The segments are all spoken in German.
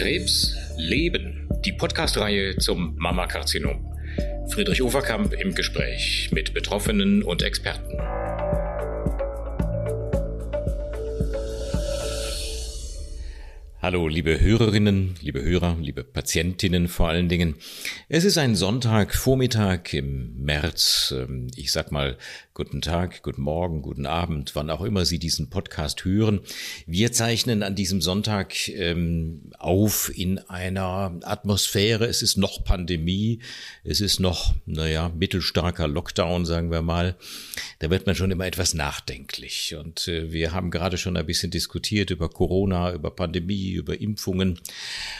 Krebs Leben, die Podcast-Reihe zum Mammakarzinom. Friedrich Uferkamp im Gespräch mit Betroffenen und Experten. Hallo, liebe Hörerinnen, liebe Hörer, liebe Patientinnen vor allen Dingen. Es ist ein Sonntagvormittag im März. Ähm, ich sag mal guten Tag, guten Morgen, guten Abend, wann auch immer Sie diesen Podcast hören. Wir zeichnen an diesem Sonntag ähm, auf in einer Atmosphäre. Es ist noch Pandemie. Es ist noch, naja, mittelstarker Lockdown, sagen wir mal. Da wird man schon immer etwas nachdenklich. Und äh, wir haben gerade schon ein bisschen diskutiert über Corona, über Pandemie, über Impfungen.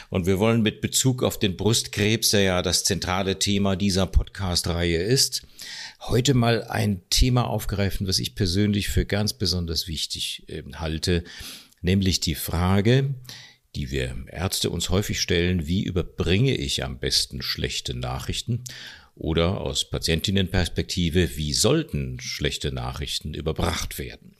Und wir wollen mit Bezug auf den Brustkrebs, der ja das zentrale Thema dieser Podcast-Reihe ist, heute mal ein Thema aufgreifen, was ich persönlich für ganz besonders wichtig äh, halte, nämlich die Frage, die wir Ärzte uns häufig stellen, wie überbringe ich am besten schlechte Nachrichten? Oder aus Patientinnenperspektive, wie sollten schlechte Nachrichten überbracht werden?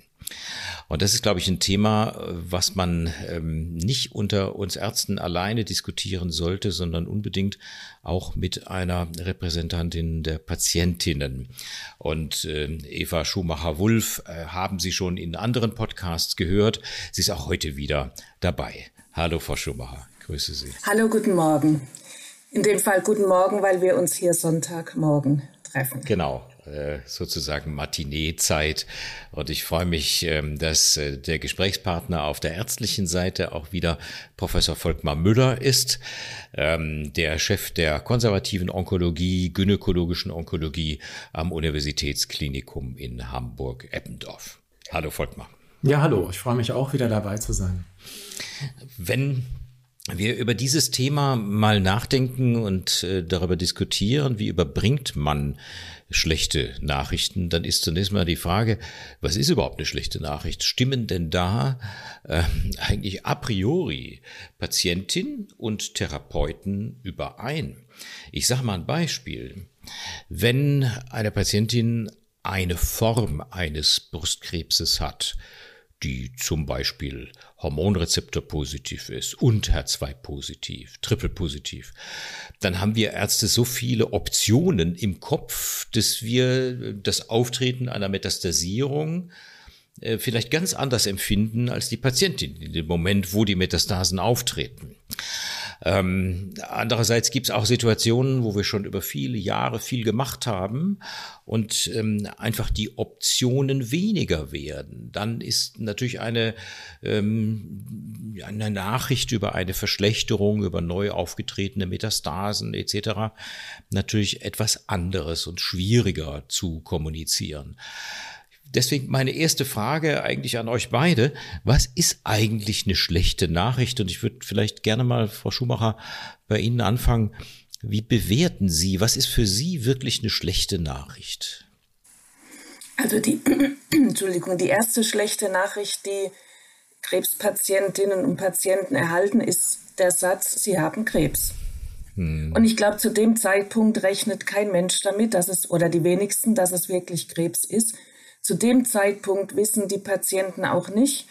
Und das ist, glaube ich, ein Thema, was man ähm, nicht unter uns Ärzten alleine diskutieren sollte, sondern unbedingt auch mit einer Repräsentantin der Patientinnen. Und äh, Eva Schumacher-Wulff äh, haben Sie schon in anderen Podcasts gehört. Sie ist auch heute wieder dabei. Hallo, Frau Schumacher. Grüße Sie. Hallo, guten Morgen. In dem Fall guten Morgen, weil wir uns hier Sonntagmorgen treffen. Genau. Äh, sozusagen Matinee-Zeit. Und ich freue mich, ähm, dass äh, der Gesprächspartner auf der ärztlichen Seite auch wieder Professor Volkmar Müller ist, ähm, der Chef der konservativen Onkologie, gynäkologischen Onkologie am Universitätsklinikum in Hamburg-Eppendorf. Hallo Volkmar. Ja, hallo. Ich freue mich auch wieder dabei zu sein. Wenn wir über dieses Thema mal nachdenken und äh, darüber diskutieren, wie überbringt man schlechte Nachrichten, dann ist zunächst mal die Frage, was ist überhaupt eine schlechte Nachricht? Stimmen denn da äh, eigentlich a priori Patientin und Therapeuten überein? Ich sage mal ein Beispiel. Wenn eine Patientin eine Form eines Brustkrebses hat, die zum Beispiel Hormonrezeptor positiv ist und HER2 positiv, triple positiv, dann haben wir Ärzte so viele Optionen im Kopf, dass wir das Auftreten einer Metastasierung äh, vielleicht ganz anders empfinden als die Patientin in dem Moment, wo die Metastasen auftreten. Ähm, andererseits gibt es auch Situationen, wo wir schon über viele Jahre viel gemacht haben und ähm, einfach die Optionen weniger werden. Dann ist natürlich eine, ähm, eine Nachricht über eine Verschlechterung, über neu aufgetretene Metastasen etc. natürlich etwas anderes und schwieriger zu kommunizieren. Deswegen meine erste Frage eigentlich an euch beide. Was ist eigentlich eine schlechte Nachricht? Und ich würde vielleicht gerne mal, Frau Schumacher, bei Ihnen anfangen. Wie bewerten Sie, was ist für Sie wirklich eine schlechte Nachricht? Also die, Entschuldigung, die erste schlechte Nachricht, die Krebspatientinnen und Patienten erhalten, ist der Satz, sie haben Krebs. Hm. Und ich glaube, zu dem Zeitpunkt rechnet kein Mensch damit, dass es, oder die wenigsten, dass es wirklich Krebs ist. Zu dem Zeitpunkt wissen die Patienten auch nicht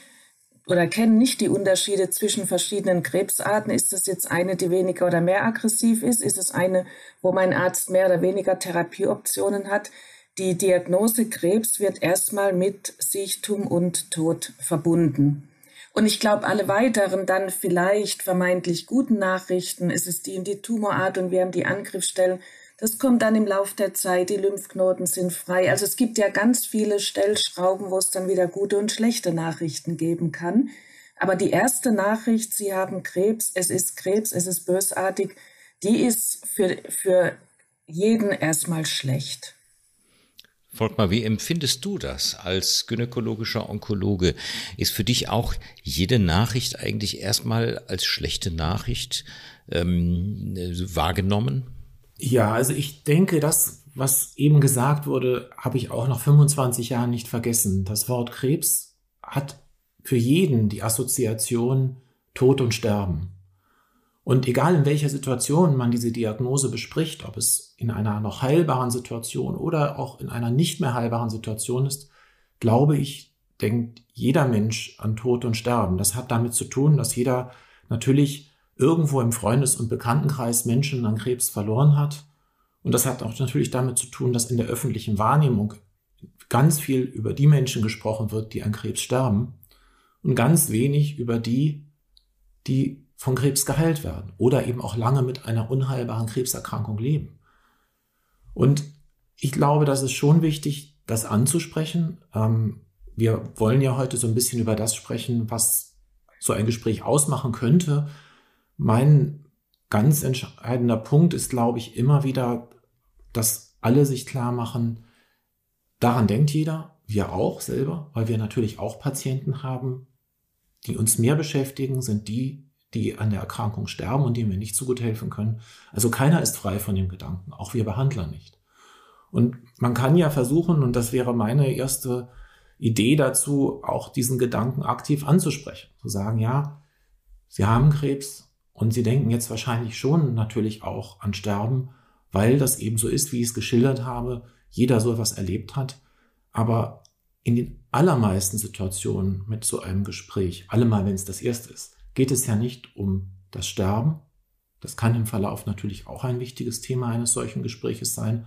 oder kennen nicht die Unterschiede zwischen verschiedenen Krebsarten. Ist es jetzt eine, die weniger oder mehr aggressiv ist? Ist es eine, wo mein Arzt mehr oder weniger Therapieoptionen hat? Die Diagnose Krebs wird erstmal mit Sichtum und Tod verbunden. Und ich glaube, alle weiteren dann vielleicht vermeintlich guten Nachrichten, es ist die und die Tumorart und wir haben die Angriffsstellen, das kommt dann im Laufe der Zeit, die Lymphknoten sind frei. Also es gibt ja ganz viele Stellschrauben, wo es dann wieder gute und schlechte Nachrichten geben kann. Aber die erste Nachricht, Sie haben Krebs, es ist Krebs, es ist bösartig, die ist für, für jeden erstmal schlecht. Volkmar, wie empfindest du das als gynäkologischer Onkologe? Ist für dich auch jede Nachricht eigentlich erstmal als schlechte Nachricht ähm, wahrgenommen? Ja, also ich denke, das, was eben gesagt wurde, habe ich auch nach 25 Jahren nicht vergessen. Das Wort Krebs hat für jeden die Assoziation Tod und Sterben. Und egal in welcher Situation man diese Diagnose bespricht, ob es in einer noch heilbaren Situation oder auch in einer nicht mehr heilbaren Situation ist, glaube ich, denkt jeder Mensch an Tod und Sterben. Das hat damit zu tun, dass jeder natürlich irgendwo im Freundes- und Bekanntenkreis Menschen an Krebs verloren hat. Und das hat auch natürlich damit zu tun, dass in der öffentlichen Wahrnehmung ganz viel über die Menschen gesprochen wird, die an Krebs sterben und ganz wenig über die, die von Krebs geheilt werden oder eben auch lange mit einer unheilbaren Krebserkrankung leben. Und ich glaube, das ist schon wichtig, das anzusprechen. Ähm, wir wollen ja heute so ein bisschen über das sprechen, was so ein Gespräch ausmachen könnte. Mein ganz entscheidender Punkt ist, glaube ich, immer wieder, dass alle sich klar machen, daran denkt jeder, wir auch selber, weil wir natürlich auch Patienten haben, die uns mehr beschäftigen, sind die, die an der Erkrankung sterben und denen wir nicht so gut helfen können. Also keiner ist frei von dem Gedanken, auch wir Behandler nicht. Und man kann ja versuchen, und das wäre meine erste Idee dazu, auch diesen Gedanken aktiv anzusprechen. Zu sagen, ja, Sie haben Krebs und Sie denken jetzt wahrscheinlich schon natürlich auch an Sterben, weil das eben so ist, wie ich es geschildert habe. Jeder so etwas erlebt hat. Aber in den allermeisten Situationen mit so einem Gespräch, allemal wenn es das erste ist, geht es ja nicht um das Sterben. Das kann im Verlauf natürlich auch ein wichtiges Thema eines solchen Gespräches sein,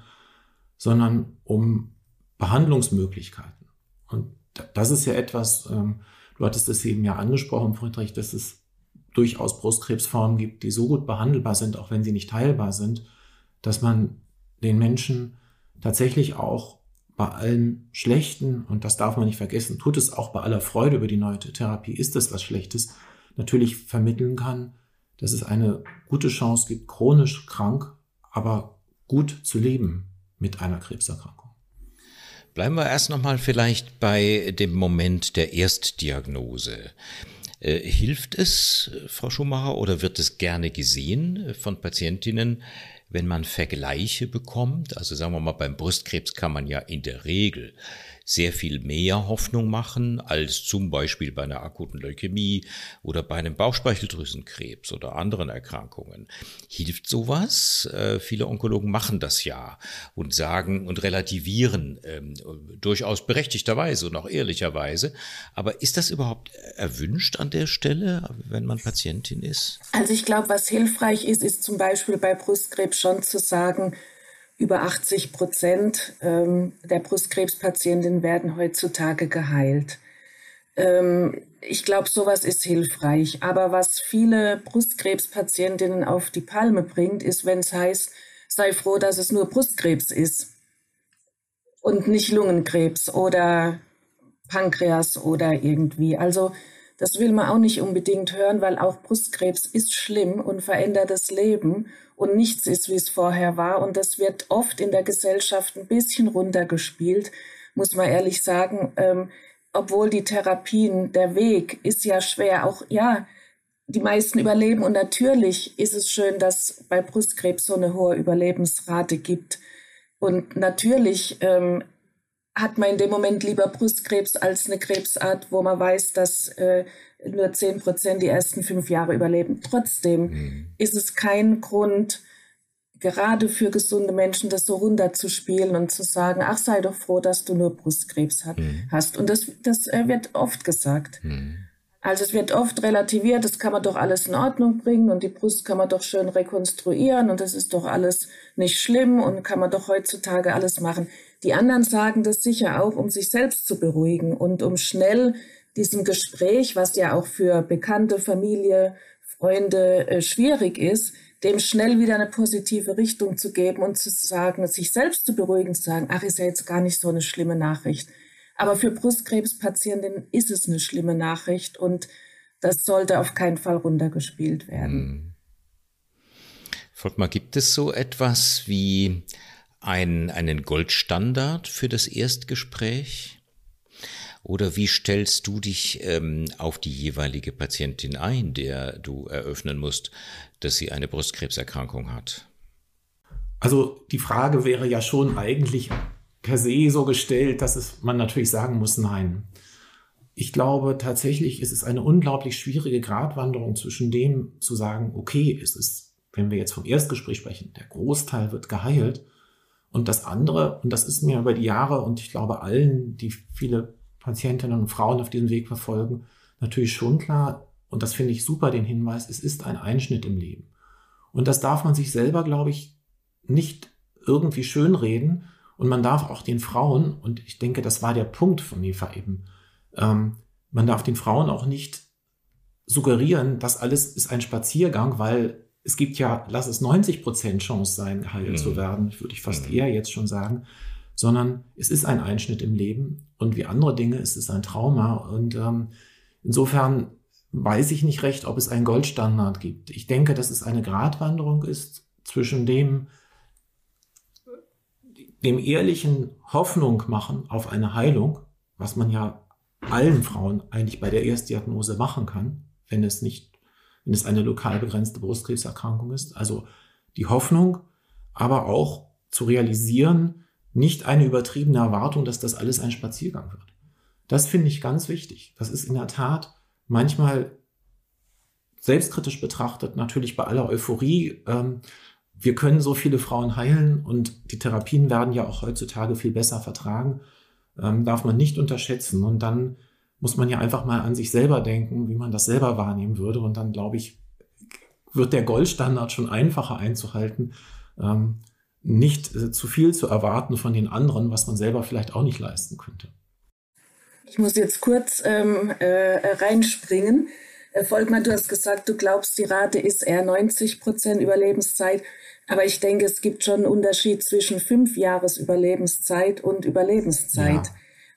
sondern um Behandlungsmöglichkeiten. Und das ist ja etwas, ähm, du hattest es eben ja angesprochen, Friedrich, dass es durchaus Brustkrebsformen gibt, die so gut behandelbar sind, auch wenn sie nicht heilbar sind, dass man den Menschen tatsächlich auch bei allen Schlechten, und das darf man nicht vergessen, tut es auch bei aller Freude über die neue Therapie, ist es was Schlechtes, natürlich vermitteln kann, dass es eine gute Chance gibt, chronisch krank, aber gut zu leben mit einer Krebserkrankung. Bleiben wir erst nochmal vielleicht bei dem Moment der Erstdiagnose. Äh, hilft es, Frau Schumacher, oder wird es gerne gesehen von Patientinnen, wenn man Vergleiche bekommt? Also sagen wir mal, beim Brustkrebs kann man ja in der Regel sehr viel mehr Hoffnung machen als zum Beispiel bei einer akuten Leukämie oder bei einem Bauchspeicheldrüsenkrebs oder anderen Erkrankungen. Hilft sowas? Äh, viele Onkologen machen das ja und sagen und relativieren ähm, durchaus berechtigterweise und auch ehrlicherweise. Aber ist das überhaupt erwünscht an der Stelle, wenn man Patientin ist? Also ich glaube, was hilfreich ist, ist zum Beispiel bei Brustkrebs schon zu sagen, über 80 Prozent ähm, der Brustkrebspatientinnen werden heutzutage geheilt. Ähm, ich glaube, sowas ist hilfreich. Aber was viele Brustkrebspatientinnen auf die Palme bringt, ist, wenn es heißt, sei froh, dass es nur Brustkrebs ist und nicht Lungenkrebs oder Pankreas oder irgendwie. Also das will man auch nicht unbedingt hören, weil auch Brustkrebs ist schlimm und verändert das Leben und nichts ist, wie es vorher war. Und das wird oft in der Gesellschaft ein bisschen runtergespielt, muss man ehrlich sagen. Ähm, obwohl die Therapien, der Weg ist ja schwer. Auch ja, die meisten überleben und natürlich ist es schön, dass bei Brustkrebs so eine hohe Überlebensrate gibt. Und natürlich ähm, hat man in dem Moment lieber Brustkrebs als eine Krebsart, wo man weiß, dass äh, nur zehn Prozent die ersten fünf Jahre überleben. Trotzdem mhm. ist es kein Grund, gerade für gesunde Menschen das so runterzuspielen und zu sagen, ach sei doch froh, dass du nur Brustkrebs hat, mhm. hast. Und das, das äh, wird oft gesagt. Mhm. Also es wird oft relativiert, das kann man doch alles in Ordnung bringen und die Brust kann man doch schön rekonstruieren und das ist doch alles nicht schlimm und kann man doch heutzutage alles machen. Die anderen sagen das sicher auch, um sich selbst zu beruhigen und um schnell diesem Gespräch, was ja auch für Bekannte, Familie, Freunde äh, schwierig ist, dem schnell wieder eine positive Richtung zu geben und zu sagen, sich selbst zu beruhigen, zu sagen, ach, ist ja jetzt gar nicht so eine schlimme Nachricht. Aber für Brustkrebspatientinnen ist es eine schlimme Nachricht und das sollte auf keinen Fall runtergespielt werden. Hm. Volkmar, gibt es so etwas wie ein, einen Goldstandard für das Erstgespräch? Oder wie stellst du dich ähm, auf die jeweilige Patientin ein, der du eröffnen musst, dass sie eine Brustkrebserkrankung hat? Also die Frage wäre ja schon eigentlich per se so gestellt, dass es, man natürlich sagen muss, nein. Ich glaube tatsächlich ist es eine unglaublich schwierige Gratwanderung zwischen dem zu sagen, okay, es ist, wenn wir jetzt vom Erstgespräch sprechen, der Großteil wird geheilt. Und das andere, und das ist mir über die Jahre und ich glaube allen, die viele Patientinnen und Frauen auf diesem Weg verfolgen, natürlich schon klar. und das finde ich super, den Hinweis, es ist ein Einschnitt im Leben. Und das darf man sich selber, glaube ich, nicht irgendwie schönreden. Und man darf auch den Frauen, und ich denke, das war der Punkt von Eva eben, ähm, man darf den Frauen auch nicht suggerieren, das alles ist ein Spaziergang, weil es gibt ja, lass es 90 Prozent Chance sein, geheilt mhm. zu werden, würde ich fast mhm. eher jetzt schon sagen, sondern es ist ein Einschnitt im Leben und wie andere Dinge ist es ein Trauma und ähm, insofern weiß ich nicht recht, ob es einen Goldstandard gibt. Ich denke, dass es eine Gratwanderung ist zwischen dem, dem ehrlichen Hoffnung machen auf eine Heilung, was man ja allen Frauen eigentlich bei der Erstdiagnose machen kann, wenn es nicht, wenn es eine lokal begrenzte Brustkrebserkrankung ist. Also die Hoffnung, aber auch zu realisieren, nicht eine übertriebene Erwartung, dass das alles ein Spaziergang wird. Das finde ich ganz wichtig. Das ist in der Tat manchmal selbstkritisch betrachtet, natürlich bei aller Euphorie, ähm, wir können so viele Frauen heilen und die Therapien werden ja auch heutzutage viel besser vertragen, ähm, darf man nicht unterschätzen. Und dann muss man ja einfach mal an sich selber denken, wie man das selber wahrnehmen würde. Und dann, glaube ich, wird der Goldstandard schon einfacher einzuhalten, ähm, nicht äh, zu viel zu erwarten von den anderen, was man selber vielleicht auch nicht leisten könnte. Ich muss jetzt kurz ähm, äh, reinspringen. Äh, Volkmar, du hast gesagt, du glaubst, die Rate ist eher 90 Prozent Überlebenszeit. Aber ich denke, es gibt schon einen Unterschied zwischen fünf Jahres Überlebenszeit und Überlebenszeit. Ja.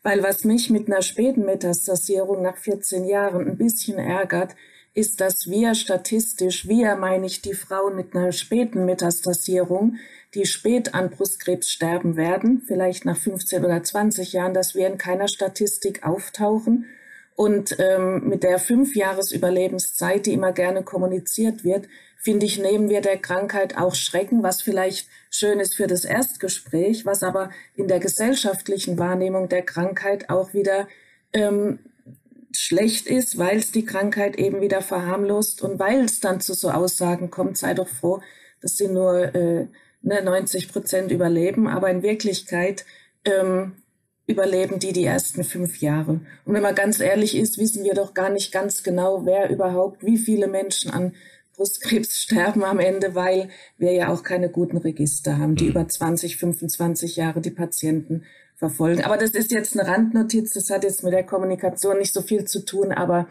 Weil was mich mit einer späten Metastasierung nach 14 Jahren ein bisschen ärgert, ist, dass wir statistisch, wir meine ich die Frauen mit einer späten Metastasierung, die spät an Brustkrebs sterben werden, vielleicht nach 15 oder 20 Jahren, dass wir in keiner Statistik auftauchen und ähm, mit der fünf Jahres Überlebenszeit, die immer gerne kommuniziert wird, finde ich, nehmen wir der Krankheit auch Schrecken, was vielleicht schön ist für das Erstgespräch, was aber in der gesellschaftlichen Wahrnehmung der Krankheit auch wieder ähm, schlecht ist, weil es die Krankheit eben wieder verharmlost und weil es dann zu so Aussagen kommt, sei doch froh, dass sie nur äh, ne, 90 Prozent überleben, aber in Wirklichkeit ähm, überleben die die ersten fünf Jahre. Und wenn man ganz ehrlich ist, wissen wir doch gar nicht ganz genau, wer überhaupt, wie viele Menschen an Brustkrebs sterben am Ende, weil wir ja auch keine guten Register haben, die mhm. über 20, 25 Jahre die Patienten verfolgen. Aber das ist jetzt eine Randnotiz, das hat jetzt mit der Kommunikation nicht so viel zu tun, aber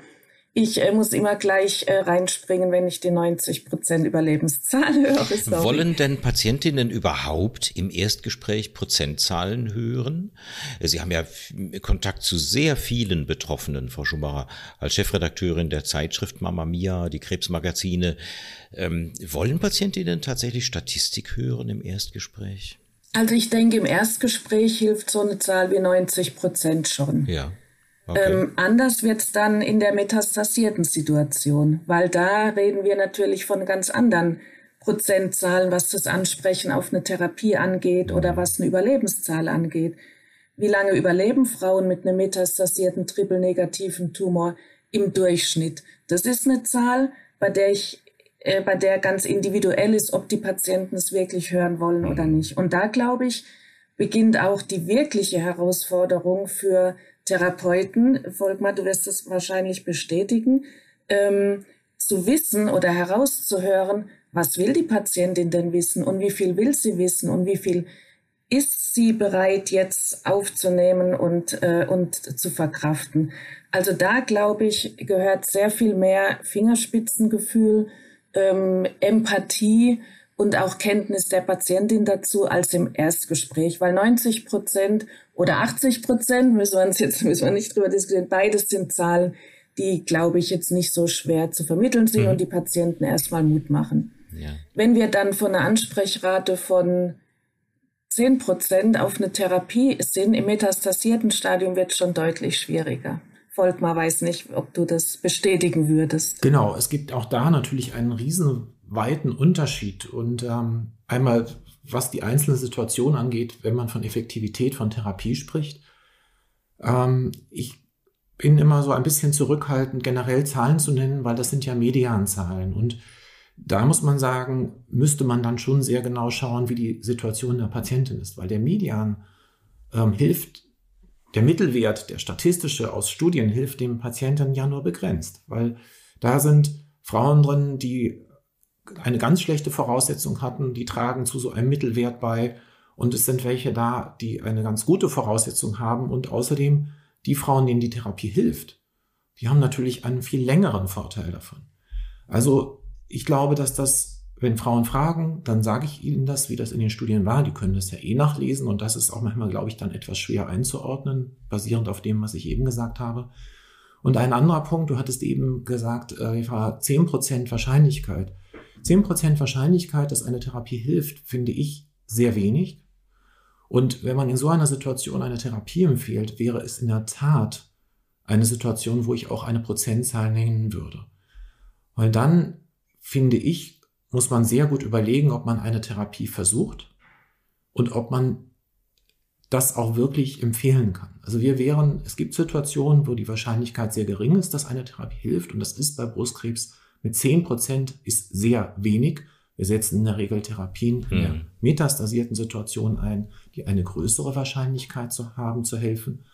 ich äh, muss immer gleich äh, reinspringen, wenn ich die 90 Prozent Überlebenszahl höre. Sorry. Wollen denn Patientinnen überhaupt im Erstgespräch Prozentzahlen hören? Sie haben ja Kontakt zu sehr vielen Betroffenen, Frau Schumacher, als Chefredakteurin der Zeitschrift Mama Mia, die Krebsmagazine. Ähm, wollen Patientinnen tatsächlich Statistik hören im Erstgespräch? Also ich denke, im Erstgespräch hilft so eine Zahl wie 90 Prozent schon. Ja. Okay. Ähm, anders wird es dann in der metastasierten Situation, weil da reden wir natürlich von ganz anderen Prozentzahlen, was das Ansprechen auf eine Therapie angeht oder mhm. was eine Überlebenszahl angeht. Wie lange überleben Frauen mit einem metastasierten triple-negativen Tumor im Durchschnitt? Das ist eine Zahl, bei der ich äh, bei der ganz individuell ist, ob die Patienten es wirklich hören wollen oder mhm. nicht. Und da glaube ich, beginnt auch die wirkliche Herausforderung für Therapeuten, Volkmar, du wirst das wahrscheinlich bestätigen, ähm, zu wissen oder herauszuhören, was will die Patientin denn wissen und wie viel will sie wissen und wie viel ist sie bereit jetzt aufzunehmen und, äh, und zu verkraften. Also da, glaube ich, gehört sehr viel mehr Fingerspitzengefühl, ähm, Empathie und auch Kenntnis der Patientin dazu als im Erstgespräch, weil 90 Prozent oder 80 Prozent, müssen wir uns jetzt müssen wir nicht drüber diskutieren, beides sind Zahlen, die, glaube ich, jetzt nicht so schwer zu vermitteln sind mhm. und die Patienten erstmal Mut machen. Ja. Wenn wir dann von einer Ansprechrate von 10 Prozent auf eine Therapie sind, im metastasierten Stadium wird es schon deutlich schwieriger. Volkmar weiß nicht, ob du das bestätigen würdest. Genau, es gibt auch da natürlich einen riesen weiten Unterschied. Und ähm, einmal, was die einzelne Situation angeht, wenn man von Effektivität von Therapie spricht. Ähm, ich bin immer so ein bisschen zurückhaltend, generell Zahlen zu nennen, weil das sind ja Medianzahlen. Und da muss man sagen, müsste man dann schon sehr genau schauen, wie die Situation der Patientin ist, weil der Median ähm, hilft, der Mittelwert, der statistische aus Studien hilft dem Patienten ja nur begrenzt, weil Da sind Frauen drin, die eine ganz schlechte Voraussetzung hatten, die tragen zu so einem Mittelwert bei. Und es sind welche da, die eine ganz gute Voraussetzung haben. Und außerdem die Frauen, denen die Therapie hilft, die haben natürlich einen viel längeren Vorteil davon. Also ich glaube, dass das, wenn Frauen fragen, dann sage ich ihnen das, wie das in den Studien war. Die können das ja eh nachlesen und das ist auch manchmal, glaube ich, dann etwas schwer einzuordnen, basierend auf dem, was ich eben gesagt habe. Und ein anderer Punkt, du hattest eben gesagt, äh, war 10% Wahrscheinlichkeit. 10% Wahrscheinlichkeit, dass eine Therapie hilft, finde ich sehr wenig. Und wenn man in so einer Situation eine Therapie empfiehlt, wäre es in der Tat eine Situation, wo ich auch eine Prozentzahl nennen würde. Weil dann, finde ich, muss man sehr gut überlegen, ob man eine Therapie versucht und ob man das auch wirklich empfehlen kann. Also wir wären, es gibt Situationen, wo die Wahrscheinlichkeit sehr gering ist, dass eine Therapie hilft und das ist bei Brustkrebs mit 10 Prozent ist sehr wenig. Wir setzen in der Regel Therapien in der mhm. metastasierten Situation ein, die eine größere Wahrscheinlichkeit zu haben, zu helfen.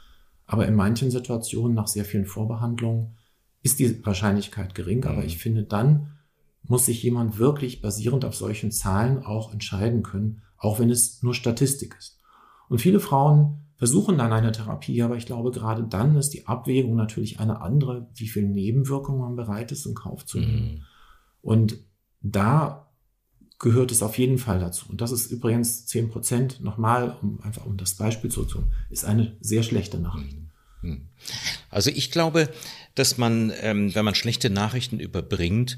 Aber in manchen Situationen nach sehr vielen Vorbehandlungen ist die Wahrscheinlichkeit gering. Aber mhm. ich finde, dann muss sich jemand wirklich basierend auf solchen Zahlen auch entscheiden können, auch wenn es nur Statistik ist. Und viele Frauen versuchen dann eine Therapie, aber ich glaube, gerade dann ist die Abwägung natürlich eine andere, wie viel Nebenwirkungen man bereit ist, in Kauf zu nehmen. Mhm. Und da gehört es auf jeden Fall dazu. Und das ist übrigens 10 Prozent, nochmal, um einfach um das Beispiel zu tun, ist eine sehr schlechte Nachricht. Hm. Also ich glaube, dass man, ähm, wenn man schlechte Nachrichten überbringt,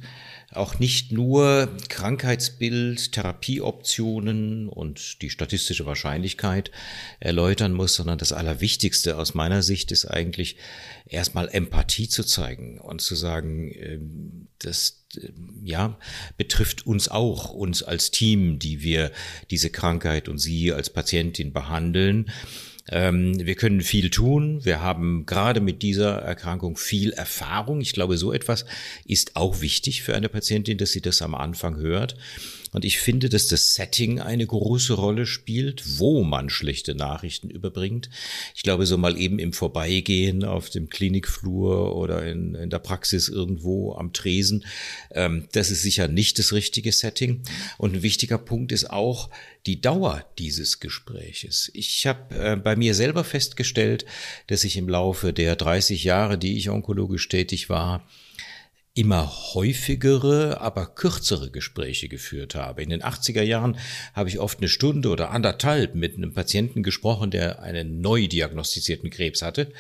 auch nicht nur Krankheitsbild, Therapieoptionen und die statistische Wahrscheinlichkeit erläutern muss, sondern das Allerwichtigste aus meiner Sicht ist eigentlich erstmal Empathie zu zeigen und zu sagen, ähm, das ähm, ja betrifft uns auch, uns als Team, die wir diese Krankheit und Sie als Patientin behandeln. Ähm, wir können viel tun. Wir haben gerade mit dieser Erkrankung viel Erfahrung. Ich glaube, so etwas ist auch wichtig für eine Patientin, dass sie das am Anfang hört. Und ich finde, dass das Setting eine große Rolle spielt, wo man schlechte Nachrichten überbringt. Ich glaube, so mal eben im Vorbeigehen auf dem Klinikflur oder in, in der Praxis irgendwo am Tresen, ähm, das ist sicher nicht das richtige Setting. Und ein wichtiger Punkt ist auch die Dauer dieses Gespräches. Ich habe äh, bei mir selber festgestellt, dass ich im Laufe der 30 Jahre, die ich onkologisch tätig war, immer häufigere, aber kürzere Gespräche geführt habe. In den 80er Jahren habe ich oft eine Stunde oder anderthalb mit einem Patienten gesprochen, der einen neu diagnostizierten Krebs hatte.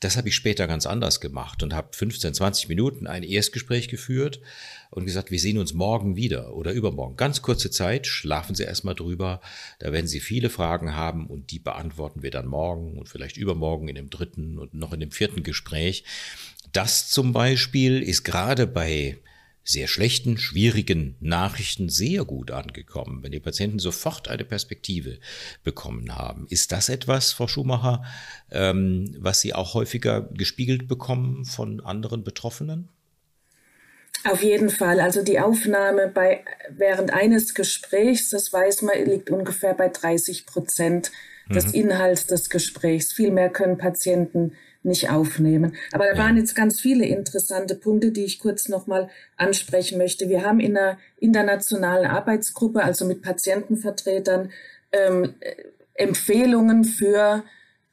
Das habe ich später ganz anders gemacht und habe 15, 20 Minuten ein Erstgespräch geführt und gesagt, wir sehen uns morgen wieder oder übermorgen. Ganz kurze Zeit, schlafen Sie erstmal drüber. Da werden Sie viele Fragen haben und die beantworten wir dann morgen und vielleicht übermorgen in dem dritten und noch in dem vierten Gespräch. Das zum Beispiel ist gerade bei sehr schlechten, schwierigen Nachrichten sehr gut angekommen, wenn die Patienten sofort eine Perspektive bekommen haben. Ist das etwas, Frau Schumacher, ähm, was Sie auch häufiger gespiegelt bekommen von anderen Betroffenen? Auf jeden Fall. Also die Aufnahme bei, während eines Gesprächs, das weiß man, liegt ungefähr bei 30 Prozent des mhm. Inhalts des Gesprächs. Viel mehr können Patienten nicht aufnehmen. Aber da waren jetzt ganz viele interessante Punkte, die ich kurz nochmal ansprechen möchte. Wir haben in einer internationalen Arbeitsgruppe, also mit Patientenvertretern, ähm, Empfehlungen für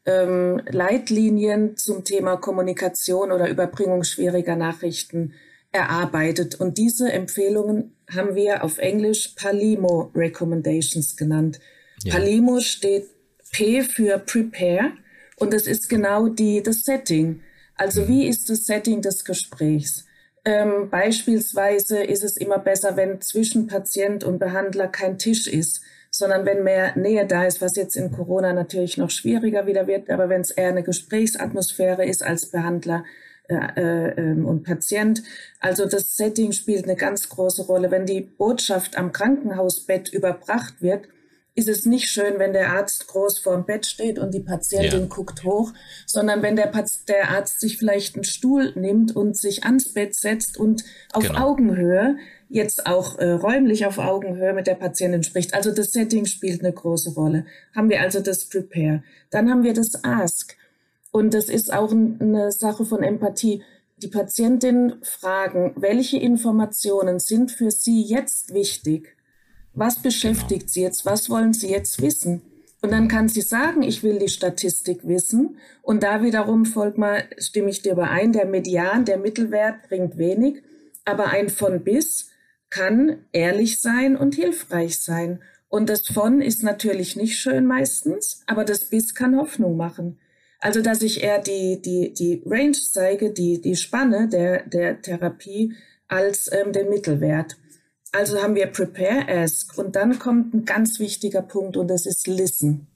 ähm, Leitlinien zum Thema Kommunikation oder Überbringung schwieriger Nachrichten erarbeitet. Und diese Empfehlungen haben wir auf Englisch Palimo Recommendations genannt. Ja. Palimo steht P für Prepare und es ist genau die, das Setting. Also mhm. wie ist das Setting des Gesprächs? Ähm, beispielsweise ist es immer besser, wenn zwischen Patient und Behandler kein Tisch ist, sondern wenn mehr Nähe da ist, was jetzt in Corona natürlich noch schwieriger wieder wird, aber wenn es eher eine Gesprächsatmosphäre ist als Behandler äh, äh, ähm, und Patient. Also das Setting spielt eine ganz große Rolle. Wenn die Botschaft am Krankenhausbett überbracht wird, ist es nicht schön, wenn der Arzt groß vor dem Bett steht und die Patientin ja. guckt hoch, sondern wenn der, der Arzt sich vielleicht einen Stuhl nimmt und sich ans Bett setzt und auf genau. Augenhöhe, jetzt auch äh, räumlich auf Augenhöhe mit der Patientin spricht. Also das Setting spielt eine große Rolle. Haben wir also das Prepare. Dann haben wir das Ask. Und das ist auch eine Sache von Empathie. die Patientin fragen, welche Informationen sind für Sie jetzt wichtig? Was beschäftigt genau. Sie jetzt? Was wollen Sie jetzt wissen? Und dann kann sie sagen, ich will die Statistik wissen. Und da wiederum, folgt mal, stimme ich dir überein, der Median, der Mittelwert bringt wenig. Aber ein von bis kann ehrlich sein und hilfreich sein. Und das von ist natürlich nicht schön meistens, aber das bis kann Hoffnung machen. Also, dass ich eher die, die, die Range zeige, die, die Spanne der, der Therapie als ähm, den Mittelwert. Also haben wir Prepare, Ask und dann kommt ein ganz wichtiger Punkt und das ist Listen.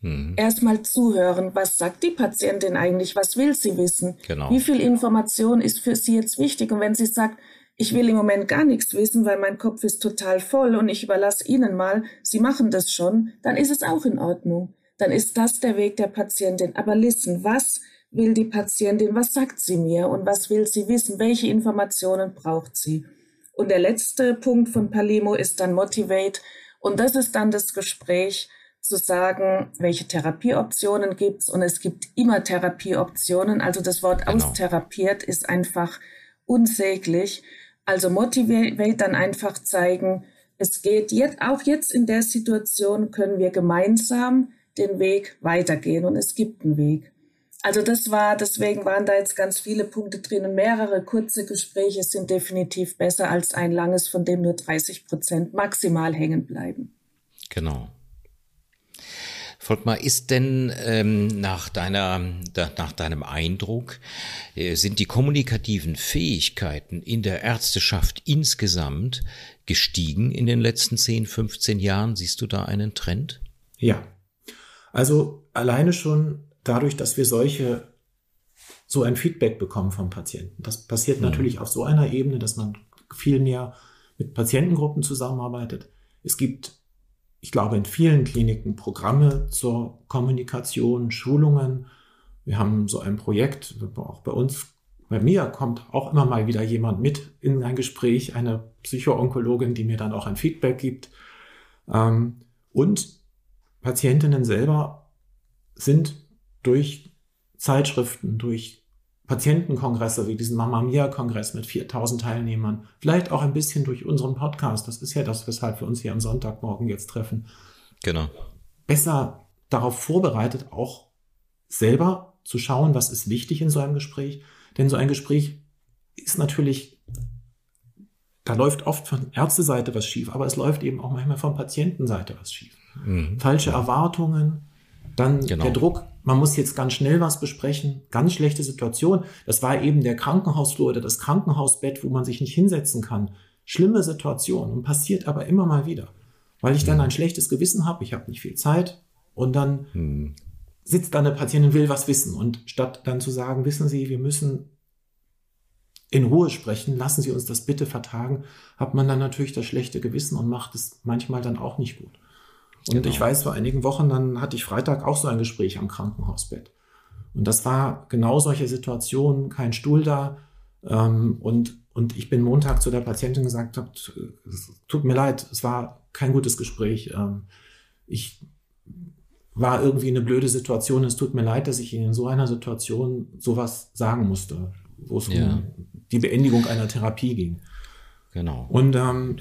Mhm. Erstmal zuhören, was sagt die Patientin eigentlich, was will sie wissen? Genau. Wie viel Information ist für sie jetzt wichtig? Und wenn sie sagt, ich will im Moment gar nichts wissen, weil mein Kopf ist total voll und ich überlasse Ihnen mal, Sie machen das schon, dann ist es auch in Ordnung. Dann ist das der Weg der Patientin. Aber listen, was will die Patientin, was sagt sie mir und was will sie wissen, welche Informationen braucht sie? Und der letzte Punkt von Palimo ist dann Motivate. Und das ist dann das Gespräch zu sagen, welche Therapieoptionen gibt's Und es gibt immer Therapieoptionen. Also das Wort genau. austherapiert ist einfach unsäglich. Also Motivate dann einfach zeigen, es geht jetzt, auch jetzt in der Situation können wir gemeinsam den Weg weitergehen und es gibt einen Weg. Also das war, deswegen waren da jetzt ganz viele Punkte drin und mehrere kurze Gespräche sind definitiv besser als ein langes, von dem nur 30 Prozent maximal hängen bleiben. Genau. Volkmar, ist denn ähm, nach, deiner, da, nach deinem Eindruck, äh, sind die kommunikativen Fähigkeiten in der Ärzteschaft insgesamt gestiegen in den letzten 10, 15 Jahren? Siehst du da einen Trend? Ja. Also alleine schon dadurch, dass wir solche so ein Feedback bekommen vom Patienten. Das passiert mhm. natürlich auf so einer Ebene, dass man viel mehr mit Patientengruppen zusammenarbeitet. Es gibt, ich glaube, in vielen Kliniken Programme zur Kommunikation, Schulungen. Wir haben so ein Projekt, auch bei uns, bei mir kommt auch immer mal wieder jemand mit in ein Gespräch, eine Psychoonkologin, die mir dann auch ein Feedback gibt. Ähm, und Patientinnen selber sind durch Zeitschriften, durch Patientenkongresse wie diesen Mamma Mia-Kongress mit 4000 Teilnehmern, vielleicht auch ein bisschen durch unseren Podcast, das ist ja das, weshalb wir uns hier am Sonntagmorgen jetzt treffen. Genau. Besser darauf vorbereitet, auch selber zu schauen, was ist wichtig in so einem Gespräch. Denn so ein Gespräch ist natürlich, da läuft oft von Ärzteseite was schief, aber es läuft eben auch manchmal von Patientenseite was schief. Mhm. Falsche Erwartungen, dann genau. der Druck, man muss jetzt ganz schnell was besprechen, ganz schlechte Situation. Das war eben der Krankenhausflur oder das Krankenhausbett, wo man sich nicht hinsetzen kann. Schlimme Situation und passiert aber immer mal wieder, weil ich dann hm. ein schlechtes Gewissen habe, ich habe nicht viel Zeit und dann hm. sitzt da eine Patientin, will was wissen und statt dann zu sagen, wissen Sie, wir müssen in Ruhe sprechen, lassen Sie uns das bitte vertagen, hat man dann natürlich das schlechte Gewissen und macht es manchmal dann auch nicht gut. Und genau. ich weiß, vor einigen Wochen, dann hatte ich Freitag auch so ein Gespräch am Krankenhausbett. Und das war genau solche Situationen, kein Stuhl da. Ähm, und, und ich bin Montag zu der Patientin gesagt, habe, tut mir leid, es war kein gutes Gespräch. Ähm, ich war irgendwie eine blöde Situation. Es tut mir leid, dass ich Ihnen in so einer Situation sowas sagen musste, wo es ja. um die Beendigung einer Therapie ging. Genau. Und ähm,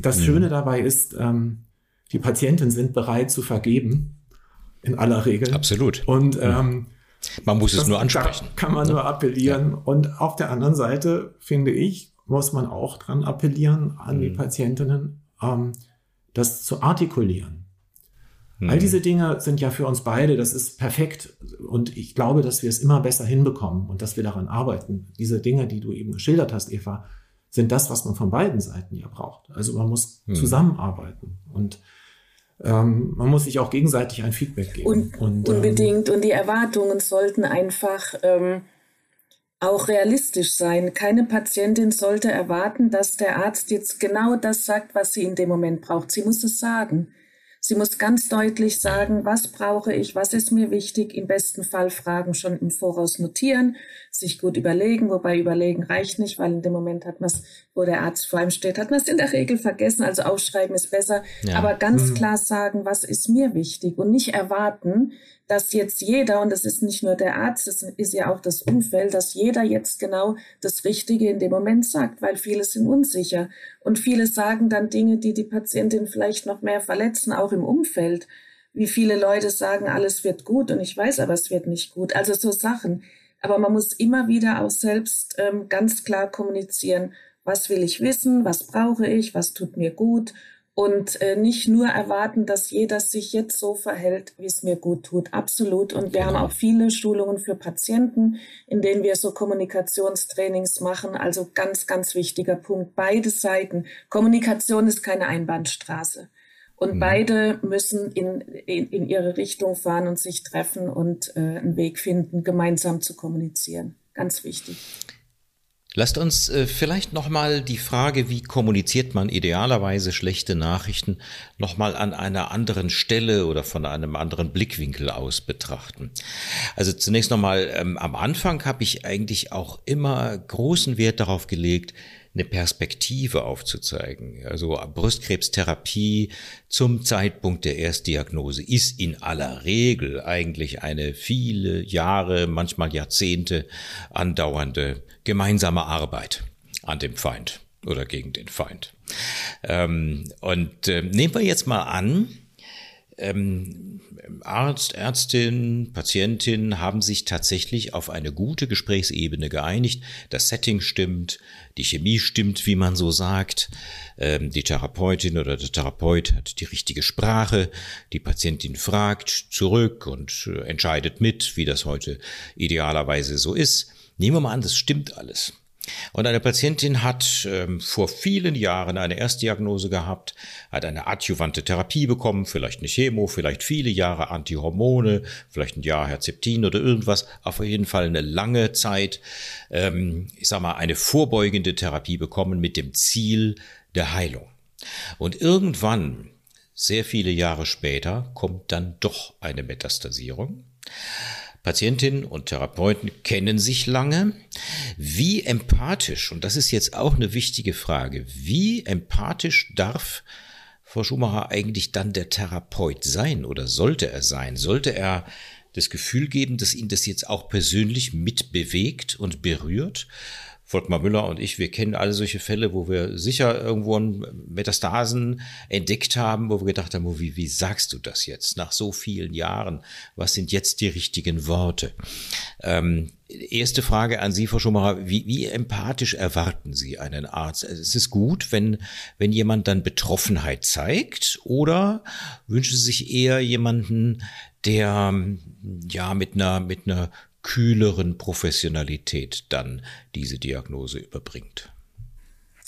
das Schöne dabei ist, ähm, die Patienten sind bereit zu vergeben, in aller Regel. Absolut. Und ähm, man muss es nur ansprechen. kann man nur appellieren. Ja. Und auf der anderen Seite, finde ich, muss man auch dran appellieren an mhm. die Patientinnen, ähm, das zu artikulieren. Mhm. All diese Dinge sind ja für uns beide, das ist perfekt. Und ich glaube, dass wir es immer besser hinbekommen und dass wir daran arbeiten. Diese Dinge, die du eben geschildert hast, Eva, sind das, was man von beiden Seiten ja braucht. Also man muss mhm. zusammenarbeiten. Und ähm, man muss sich auch gegenseitig ein Feedback geben. Und, und ähm, unbedingt. Ähm, und die Erwartungen sollten einfach ähm, auch realistisch sein. Keine Patientin sollte erwarten, dass der Arzt jetzt genau das sagt, was sie in dem Moment braucht. Sie muss es sagen. Sie muss ganz deutlich sagen, was brauche ich, was ist mir wichtig, im besten Fall Fragen schon im Voraus notieren, sich gut überlegen, wobei überlegen reicht nicht, weil in dem Moment hat man es, wo der Arzt vor einem steht, hat man es in der Regel vergessen, also aufschreiben ist besser, ja. aber ganz mhm. klar sagen, was ist mir wichtig und nicht erwarten, dass jetzt jeder, und das ist nicht nur der Arzt, das ist ja auch das Umfeld, dass jeder jetzt genau das Richtige in dem Moment sagt, weil viele sind unsicher. Und viele sagen dann Dinge, die die Patientin vielleicht noch mehr verletzen, auch im Umfeld. Wie viele Leute sagen, alles wird gut und ich weiß aber, es wird nicht gut. Also so Sachen. Aber man muss immer wieder auch selbst ähm, ganz klar kommunizieren, was will ich wissen, was brauche ich, was tut mir gut und äh, nicht nur erwarten, dass jeder sich jetzt so verhält, wie es mir gut tut. Absolut. Und wir genau. haben auch viele Schulungen für Patienten, in denen wir so Kommunikationstrainings machen. Also ganz, ganz wichtiger Punkt. Beide Seiten. Kommunikation ist keine Einbahnstraße. Und mhm. beide müssen in, in, in, ihre Richtung fahren und sich treffen und äh, einen Weg finden, gemeinsam zu kommunizieren. Ganz wichtig. Lasst uns äh, vielleicht nochmal die Frage, wie kommuniziert man idealerweise schlechte Nachrichten, nochmal an einer anderen Stelle oder von einem anderen Blickwinkel aus betrachten. Also zunächst nochmal, ähm, am Anfang habe ich eigentlich auch immer großen Wert darauf gelegt, eine Perspektive aufzuzeigen. Also Brustkrebstherapie zum Zeitpunkt der Erstdiagnose ist in aller Regel eigentlich eine viele Jahre, manchmal Jahrzehnte andauernde gemeinsame Arbeit an dem Feind oder gegen den Feind. Ähm, und äh, nehmen wir jetzt mal an, ähm, Arzt, Ärztin, Patientin haben sich tatsächlich auf eine gute Gesprächsebene geeinigt. Das Setting stimmt, die Chemie stimmt, wie man so sagt. Ähm, die Therapeutin oder der Therapeut hat die richtige Sprache. Die Patientin fragt zurück und äh, entscheidet mit, wie das heute idealerweise so ist. Nehmen wir mal an, das stimmt alles. Und eine Patientin hat ähm, vor vielen Jahren eine Erstdiagnose gehabt, hat eine adjuvante Therapie bekommen, vielleicht eine Chemo, vielleicht viele Jahre Antihormone, vielleicht ein Jahr Herzeptin oder irgendwas, auf jeden Fall eine lange Zeit, ähm, ich sag mal, eine vorbeugende Therapie bekommen mit dem Ziel der Heilung. Und irgendwann, sehr viele Jahre später, kommt dann doch eine Metastasierung. Patientinnen und Therapeuten kennen sich lange. Wie empathisch, und das ist jetzt auch eine wichtige Frage, wie empathisch darf Frau Schumacher eigentlich dann der Therapeut sein oder sollte er sein? Sollte er das Gefühl geben, dass ihn das jetzt auch persönlich mitbewegt und berührt? Volkmar Müller und ich, wir kennen alle solche Fälle, wo wir sicher irgendwo Metastasen entdeckt haben, wo wir gedacht haben, oh, wie, wie sagst du das jetzt nach so vielen Jahren? Was sind jetzt die richtigen Worte? Ähm, erste Frage an Sie, Frau Schumacher, wie, wie empathisch erwarten Sie einen Arzt? Es ist gut, wenn, wenn jemand dann Betroffenheit zeigt oder wünschen Sie sich eher jemanden, der ja mit einer, mit einer kühleren Professionalität dann diese Diagnose überbringt.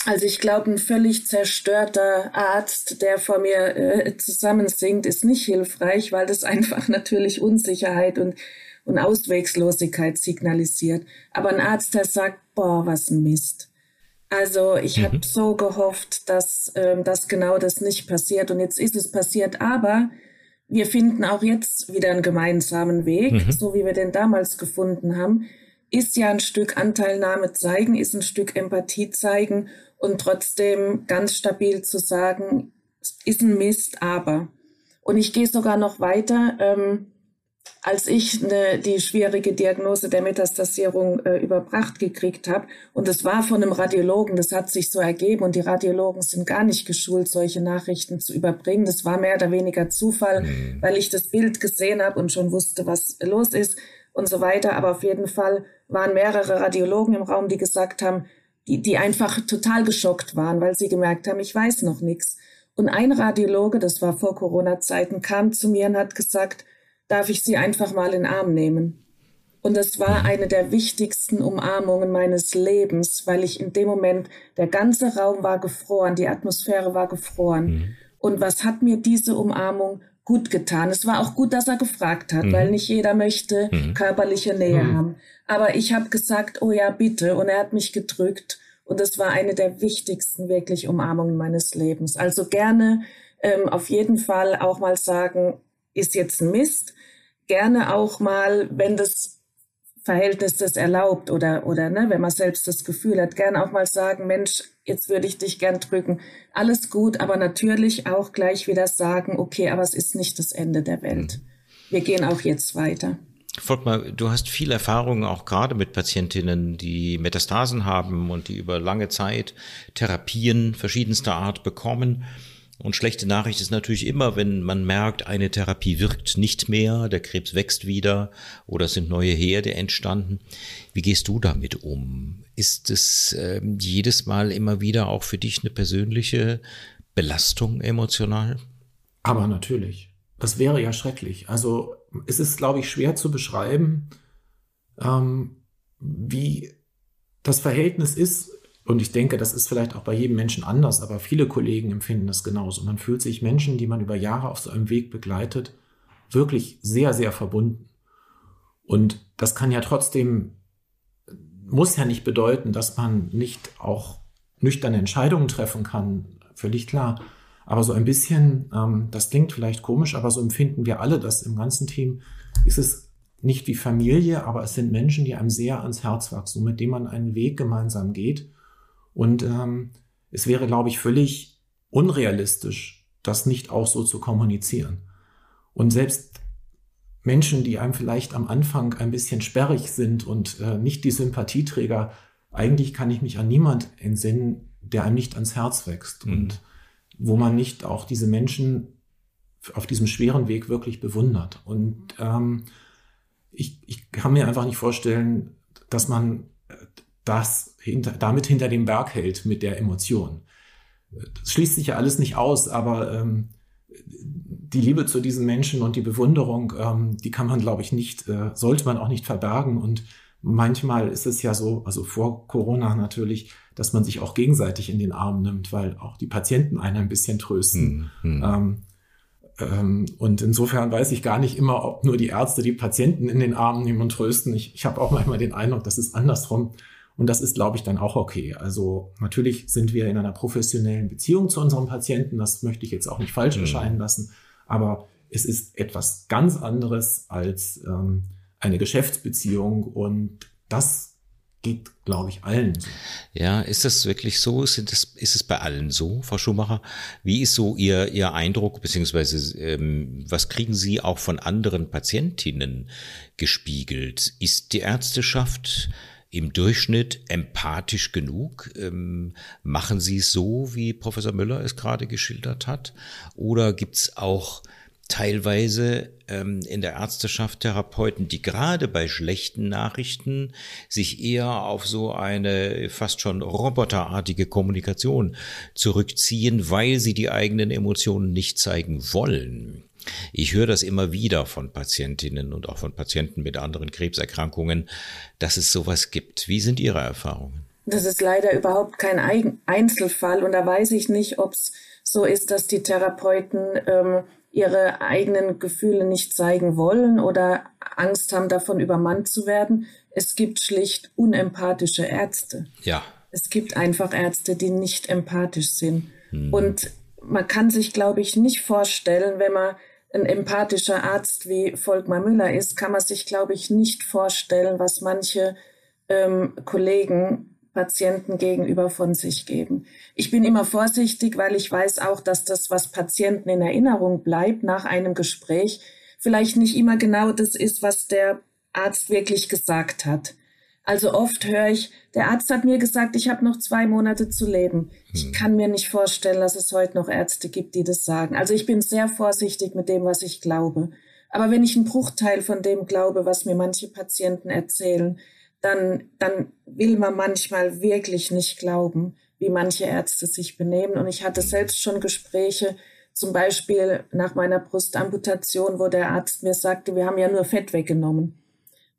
Also ich glaube, ein völlig zerstörter Arzt, der vor mir äh, zusammensingt, ist nicht hilfreich, weil das einfach natürlich Unsicherheit und, und Auswegslosigkeit signalisiert. Aber ein Arzt, der sagt, boah, was ein Mist. Also ich mhm. habe so gehofft, dass, äh, dass genau das nicht passiert. Und jetzt ist es passiert. Aber wir finden auch jetzt wieder einen gemeinsamen Weg, mhm. so wie wir den damals gefunden haben. Ist ja ein Stück Anteilnahme zeigen, ist ein Stück Empathie zeigen und trotzdem ganz stabil zu sagen, ist ein Mist, aber. Und ich gehe sogar noch weiter. Ähm, als ich ne, die schwierige Diagnose der Metastasierung äh, überbracht gekriegt habe, und es war von einem Radiologen, das hat sich so ergeben, und die Radiologen sind gar nicht geschult, solche Nachrichten zu überbringen. Das war mehr oder weniger Zufall, mhm. weil ich das Bild gesehen habe und schon wusste, was los ist und so weiter. Aber auf jeden Fall waren mehrere Radiologen im Raum, die gesagt haben, die, die einfach total geschockt waren, weil sie gemerkt haben, ich weiß noch nichts. Und ein Radiologe, das war vor Corona-Zeiten, kam zu mir und hat gesagt, darf ich sie einfach mal in den Arm nehmen. Und das war mhm. eine der wichtigsten Umarmungen meines Lebens, weil ich in dem Moment, der ganze Raum war gefroren, die Atmosphäre war gefroren. Mhm. Und was hat mir diese Umarmung gut getan? Es war auch gut, dass er gefragt hat, mhm. weil nicht jeder möchte mhm. körperliche Nähe mhm. haben. Aber ich habe gesagt, oh ja, bitte. Und er hat mich gedrückt. Und das war eine der wichtigsten wirklich Umarmungen meines Lebens. Also gerne ähm, auf jeden Fall auch mal sagen, ist jetzt ein Mist, gerne auch mal, wenn das Verhältnis das erlaubt oder, oder ne, wenn man selbst das Gefühl hat, gerne auch mal sagen, Mensch, jetzt würde ich dich gern drücken. Alles gut, aber natürlich auch gleich wieder sagen, okay, aber es ist nicht das Ende der Welt. wir gehen auch jetzt weiter. Volkmar, du hast viel Erfahrung auch gerade mit Patientinnen, die Metastasen haben und die über lange Zeit Therapien verschiedenster Art bekommen. Und schlechte Nachricht ist natürlich immer, wenn man merkt, eine Therapie wirkt nicht mehr, der Krebs wächst wieder oder es sind neue Herde entstanden. Wie gehst du damit um? Ist es äh, jedes Mal immer wieder auch für dich eine persönliche Belastung emotional? Aber natürlich. Das wäre ja schrecklich. Also es ist, glaube ich, schwer zu beschreiben, ähm, wie das Verhältnis ist und ich denke, das ist vielleicht auch bei jedem Menschen anders, aber viele Kollegen empfinden das genauso. Man fühlt sich Menschen, die man über Jahre auf so einem Weg begleitet, wirklich sehr, sehr verbunden. Und das kann ja trotzdem, muss ja nicht bedeuten, dass man nicht auch nüchterne Entscheidungen treffen kann, völlig klar. Aber so ein bisschen, ähm, das klingt vielleicht komisch, aber so empfinden wir alle das im ganzen Team, ist es nicht wie Familie, aber es sind Menschen, die einem sehr ans Herz wachsen, mit denen man einen Weg gemeinsam geht und ähm, es wäre, glaube ich, völlig unrealistisch, das nicht auch so zu kommunizieren. Und selbst Menschen, die einem vielleicht am Anfang ein bisschen sperrig sind und äh, nicht die Sympathieträger, eigentlich kann ich mich an niemand entsinnen, der einem nicht ans Herz wächst mhm. und wo man nicht auch diese Menschen auf diesem schweren Weg wirklich bewundert. Und ähm, ich, ich kann mir einfach nicht vorstellen, dass man das hinter, damit hinter dem Berg hält mit der Emotion. Das schließt sich ja alles nicht aus, aber ähm, die Liebe zu diesen Menschen und die Bewunderung, ähm, die kann man, glaube ich, nicht, äh, sollte man auch nicht verbergen. Und manchmal ist es ja so, also vor Corona natürlich, dass man sich auch gegenseitig in den Arm nimmt, weil auch die Patienten einen ein bisschen trösten. Mhm. Ähm, ähm, und insofern weiß ich gar nicht immer, ob nur die Ärzte die Patienten in den Arm nehmen und trösten. Ich, ich habe auch manchmal den Eindruck, das ist andersrum. Und das ist, glaube ich, dann auch okay. Also natürlich sind wir in einer professionellen Beziehung zu unserem Patienten. Das möchte ich jetzt auch nicht falsch mhm. erscheinen lassen. Aber es ist etwas ganz anderes als ähm, eine Geschäftsbeziehung. Und das geht, glaube ich, allen. Ja, ist das wirklich so? Sind das, ist es bei allen so, Frau Schumacher? Wie ist so Ihr, Ihr Eindruck, beziehungsweise ähm, was kriegen Sie auch von anderen Patientinnen gespiegelt? Ist die Ärzteschaft im Durchschnitt empathisch genug? Ähm, machen Sie es so, wie Professor Müller es gerade geschildert hat? Oder gibt es auch teilweise ähm, in der Ärzteschaft Therapeuten, die gerade bei schlechten Nachrichten sich eher auf so eine fast schon roboterartige Kommunikation zurückziehen, weil sie die eigenen Emotionen nicht zeigen wollen. Ich höre das immer wieder von Patientinnen und auch von Patienten mit anderen Krebserkrankungen, dass es sowas gibt. Wie sind Ihre Erfahrungen? Das ist leider überhaupt kein Einzelfall und da weiß ich nicht, ob es so ist, dass die Therapeuten ähm, ihre eigenen Gefühle nicht zeigen wollen oder Angst haben, davon übermannt zu werden. Es gibt schlicht unempathische Ärzte. Ja. Es gibt einfach Ärzte, die nicht empathisch sind. Hm. Und man kann sich, glaube ich, nicht vorstellen, wenn man ein empathischer Arzt wie Volkmar Müller ist, kann man sich, glaube ich, nicht vorstellen, was manche ähm, Kollegen Patienten gegenüber von sich geben. Ich bin immer vorsichtig, weil ich weiß auch, dass das, was Patienten in Erinnerung bleibt nach einem Gespräch, vielleicht nicht immer genau das ist, was der Arzt wirklich gesagt hat. Also oft höre ich, der Arzt hat mir gesagt, ich habe noch zwei Monate zu leben. Ich hm. kann mir nicht vorstellen, dass es heute noch Ärzte gibt, die das sagen. Also ich bin sehr vorsichtig mit dem, was ich glaube. Aber wenn ich einen Bruchteil von dem glaube, was mir manche Patienten erzählen, dann, dann will man manchmal wirklich nicht glauben, wie manche Ärzte sich benehmen. Und ich hatte selbst schon Gespräche, zum Beispiel nach meiner Brustamputation, wo der Arzt mir sagte, wir haben ja nur Fett weggenommen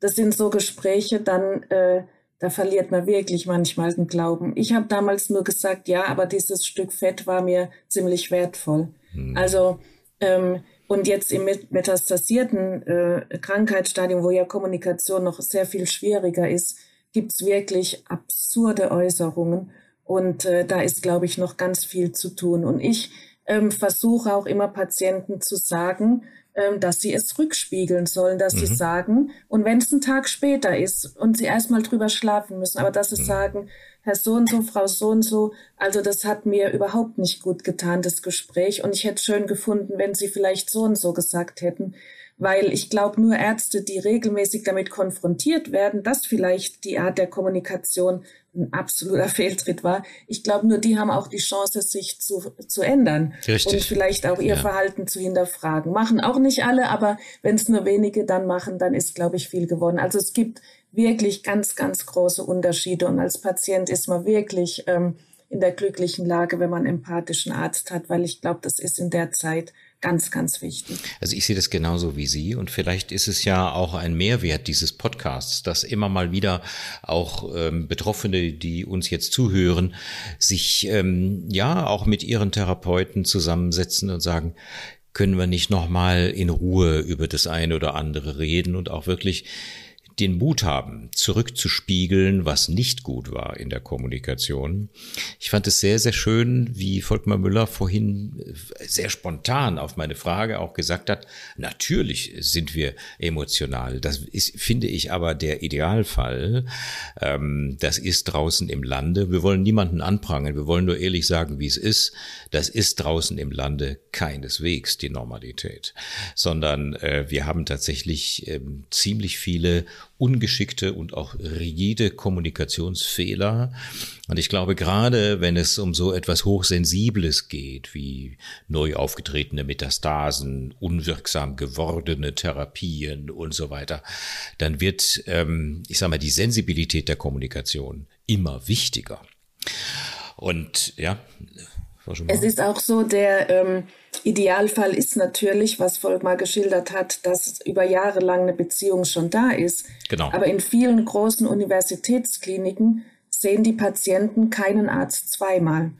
das sind so Gespräche, dann äh, da verliert man wirklich manchmal den Glauben. Ich habe damals nur gesagt, ja, aber dieses Stück Fett war mir ziemlich wertvoll. Hm. Also ähm, und jetzt im metastasierten äh, Krankheitsstadium, wo ja Kommunikation noch sehr viel schwieriger ist, gibt's wirklich absurde Äußerungen. Und äh, da ist, glaube ich, noch ganz viel zu tun. Und ich ähm, versuche auch immer Patienten zu sagen, dass sie es rückspiegeln sollen, dass mhm. sie sagen, und wenn es ein Tag später ist und sie erstmal drüber schlafen müssen, aber dass sie mhm. sagen, Herr so und so, Frau so und so, also das hat mir überhaupt nicht gut getan, das Gespräch, und ich hätte schön gefunden, wenn Sie vielleicht so und so gesagt hätten, weil ich glaube, nur Ärzte, die regelmäßig damit konfrontiert werden, dass vielleicht die Art der Kommunikation ein absoluter Fehltritt war. Ich glaube, nur die haben auch die Chance, sich zu, zu ändern Richtig. und vielleicht auch ihr ja. Verhalten zu hinterfragen. Machen auch nicht alle, aber wenn es nur wenige dann machen, dann ist, glaube ich, viel gewonnen. Also es gibt wirklich ganz, ganz große Unterschiede und als Patient ist man wirklich ähm, in der glücklichen Lage, wenn man einen empathischen Arzt hat, weil ich glaube, das ist in der Zeit ganz, ganz wichtig. Also ich sehe das genauso wie Sie und vielleicht ist es ja auch ein Mehrwert dieses Podcasts, dass immer mal wieder auch ähm, Betroffene, die uns jetzt zuhören, sich ähm, ja auch mit ihren Therapeuten zusammensetzen und sagen, können wir nicht noch mal in Ruhe über das eine oder andere reden und auch wirklich den Mut haben, zurückzuspiegeln, was nicht gut war in der Kommunikation. Ich fand es sehr, sehr schön, wie Volkmar Müller vorhin äh, sehr spontan auf meine Frage auch gesagt hat, natürlich sind wir emotional. Das ist, finde ich aber der Idealfall. Ähm, das ist draußen im Lande. Wir wollen niemanden anprangern. Wir wollen nur ehrlich sagen, wie es ist. Das ist draußen im Lande keineswegs die Normalität, sondern äh, wir haben tatsächlich ähm, ziemlich viele ungeschickte und auch rigide Kommunikationsfehler. Und ich glaube, gerade wenn es um so etwas Hochsensibles geht, wie neu aufgetretene Metastasen, unwirksam gewordene Therapien und so weiter, dann wird, ähm, ich sage mal, die Sensibilität der Kommunikation immer wichtiger. Und ja, es ist auch so, der ähm, Idealfall ist natürlich, was Volkmar geschildert hat, dass über Jahre lang eine Beziehung schon da ist. Genau. Aber in vielen großen Universitätskliniken sehen die Patienten keinen Arzt zweimal.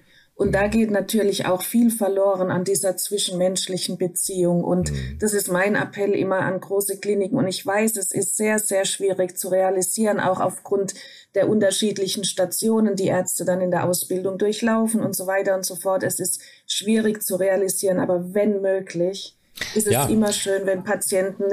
Und da geht natürlich auch viel verloren an dieser zwischenmenschlichen Beziehung. Und mhm. das ist mein Appell immer an große Kliniken. Und ich weiß, es ist sehr, sehr schwierig zu realisieren, auch aufgrund der unterschiedlichen Stationen, die Ärzte dann in der Ausbildung durchlaufen und so weiter und so fort. Es ist schwierig zu realisieren, aber wenn möglich, ist es ja. immer schön, wenn Patienten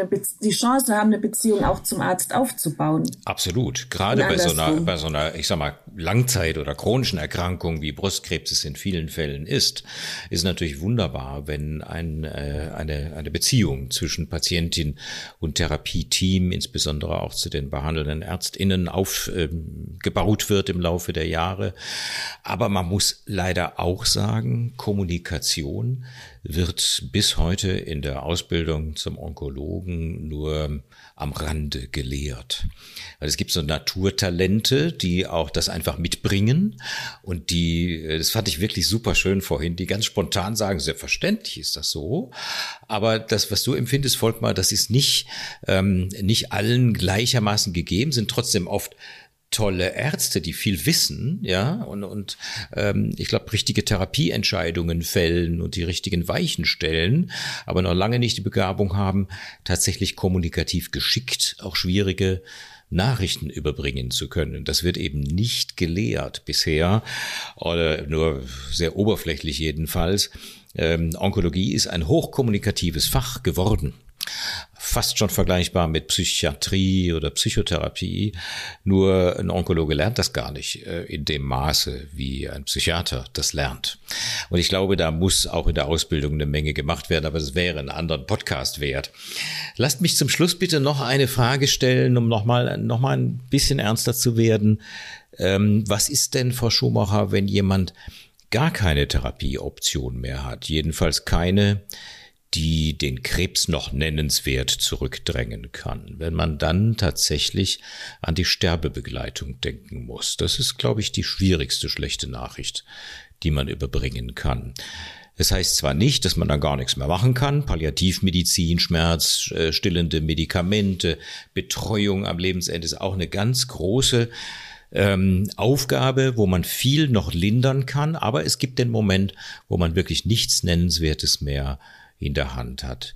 die Chance haben, eine Beziehung auch zum Arzt aufzubauen. Absolut. Gerade bei so, einer, bei so einer, ich sag mal, Langzeit- oder chronischen Erkrankung, wie Brustkrebs es in vielen Fällen ist, ist natürlich wunderbar, wenn ein, äh, eine, eine Beziehung zwischen Patientin und Therapieteam, insbesondere auch zu den behandelnden ÄrztInnen, aufgebaut ähm, wird im Laufe der Jahre. Aber man muss leider auch sagen, Kommunikation wird bis heute in der Ausbildung zum Onkologen nur am Rande gelehrt. Weil es gibt so Naturtalente, die auch das einfach mitbringen und die, das fand ich wirklich super schön vorhin, die ganz spontan sagen, selbstverständlich ist das so, aber das, was du empfindest, Volkmar, das ist nicht, ähm, nicht allen gleichermaßen gegeben, sind trotzdem oft tolle Ärzte, die viel wissen, ja, und, und ähm, ich glaube, richtige Therapieentscheidungen fällen und die richtigen Weichen stellen, aber noch lange nicht die Begabung haben, tatsächlich kommunikativ geschickt auch schwierige Nachrichten überbringen zu können. Das wird eben nicht gelehrt bisher oder nur sehr oberflächlich jedenfalls. Ähm, Onkologie ist ein hochkommunikatives Fach geworden fast schon vergleichbar mit Psychiatrie oder Psychotherapie. Nur ein Onkologe lernt das gar nicht äh, in dem Maße, wie ein Psychiater das lernt. Und ich glaube, da muss auch in der Ausbildung eine Menge gemacht werden, aber es wäre einen anderen Podcast wert. Lasst mich zum Schluss bitte noch eine Frage stellen, um nochmal noch mal ein bisschen ernster zu werden. Ähm, was ist denn, Frau Schumacher, wenn jemand gar keine Therapieoption mehr hat? Jedenfalls keine, die den Krebs noch nennenswert zurückdrängen kann, wenn man dann tatsächlich an die Sterbebegleitung denken muss. Das ist, glaube ich, die schwierigste schlechte Nachricht, die man überbringen kann. Es das heißt zwar nicht, dass man dann gar nichts mehr machen kann, Palliativmedizin, Schmerz, äh, stillende Medikamente, Betreuung am Lebensende ist auch eine ganz große ähm, Aufgabe, wo man viel noch lindern kann, aber es gibt den Moment, wo man wirklich nichts Nennenswertes mehr in der Hand hat.